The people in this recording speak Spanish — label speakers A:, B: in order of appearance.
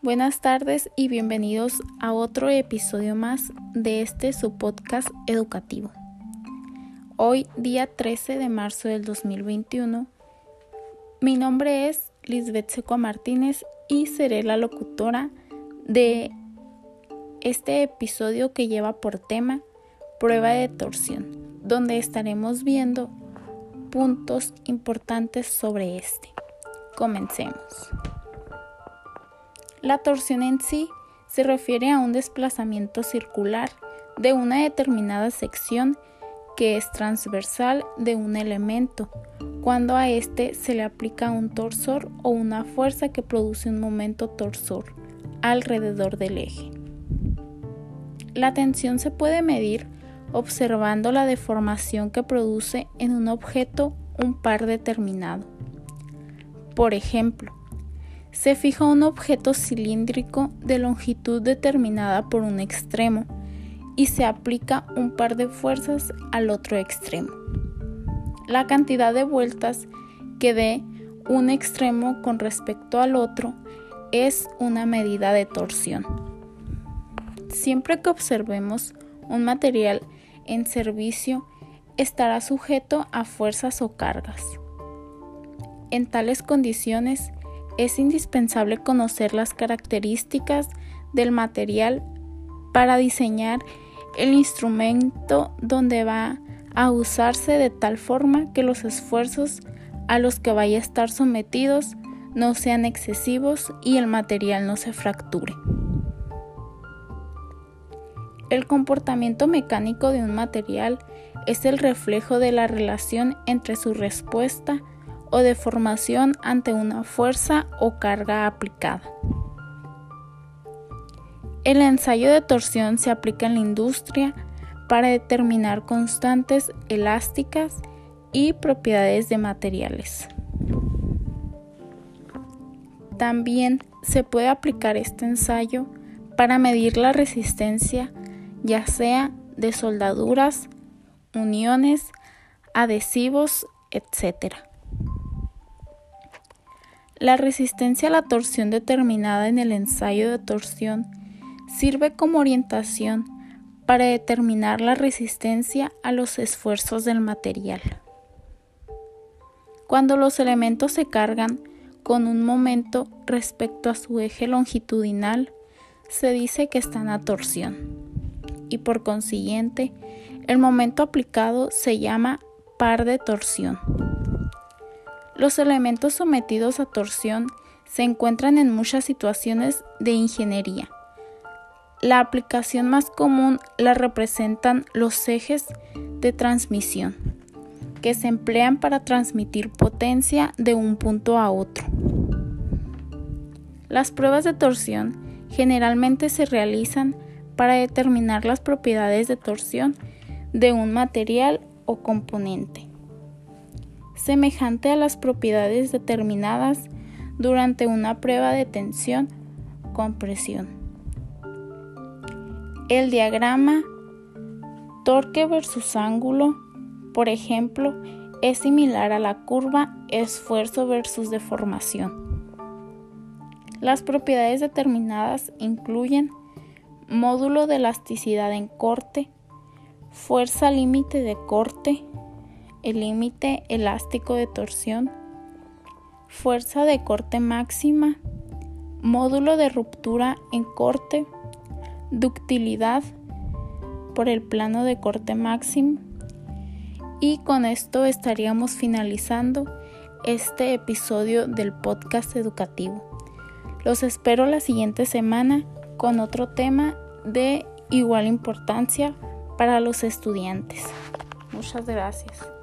A: Buenas tardes y bienvenidos a otro episodio más de este su podcast educativo. Hoy, día 13 de marzo del 2021, mi nombre es Lisbeth Seco Martínez y seré la locutora de este episodio que lleva por tema prueba de torsión, donde estaremos viendo puntos importantes sobre este. Comencemos. La torsión en sí se refiere a un desplazamiento circular de una determinada sección que es transversal de un elemento, cuando a éste se le aplica un torsor o una fuerza que produce un momento torsor alrededor del eje. La tensión se puede medir observando la deformación que produce en un objeto un par determinado. Por ejemplo, se fija un objeto cilíndrico de longitud determinada por un extremo y se aplica un par de fuerzas al otro extremo. La cantidad de vueltas que dé un extremo con respecto al otro es una medida de torsión. Siempre que observemos un material en servicio, estará sujeto a fuerzas o cargas. En tales condiciones, es indispensable conocer las características del material para diseñar el instrumento donde va a usarse de tal forma que los esfuerzos a los que vaya a estar sometidos no sean excesivos y el material no se fracture. El comportamiento mecánico de un material es el reflejo de la relación entre su respuesta o deformación ante una fuerza o carga aplicada. El ensayo de torsión se aplica en la industria para determinar constantes elásticas y propiedades de materiales. También se puede aplicar este ensayo para medir la resistencia ya sea de soldaduras, uniones, adhesivos, etc. La resistencia a la torsión determinada en el ensayo de torsión sirve como orientación para determinar la resistencia a los esfuerzos del material. Cuando los elementos se cargan con un momento respecto a su eje longitudinal, se dice que están a torsión y por consiguiente el momento aplicado se llama par de torsión. Los elementos sometidos a torsión se encuentran en muchas situaciones de ingeniería. La aplicación más común la representan los ejes de transmisión, que se emplean para transmitir potencia de un punto a otro. Las pruebas de torsión generalmente se realizan para determinar las propiedades de torsión de un material o componente, semejante a las propiedades determinadas durante una prueba de tensión-compresión. El diagrama torque versus ángulo, por ejemplo, es similar a la curva esfuerzo versus deformación. Las propiedades determinadas incluyen módulo de elasticidad en corte, fuerza límite de corte, el límite elástico de torsión, fuerza de corte máxima, módulo de ruptura en corte, ductilidad por el plano de corte máximo. Y con esto estaríamos finalizando este episodio del podcast educativo. Los espero la siguiente semana con otro tema de igual importancia para los estudiantes. Muchas gracias.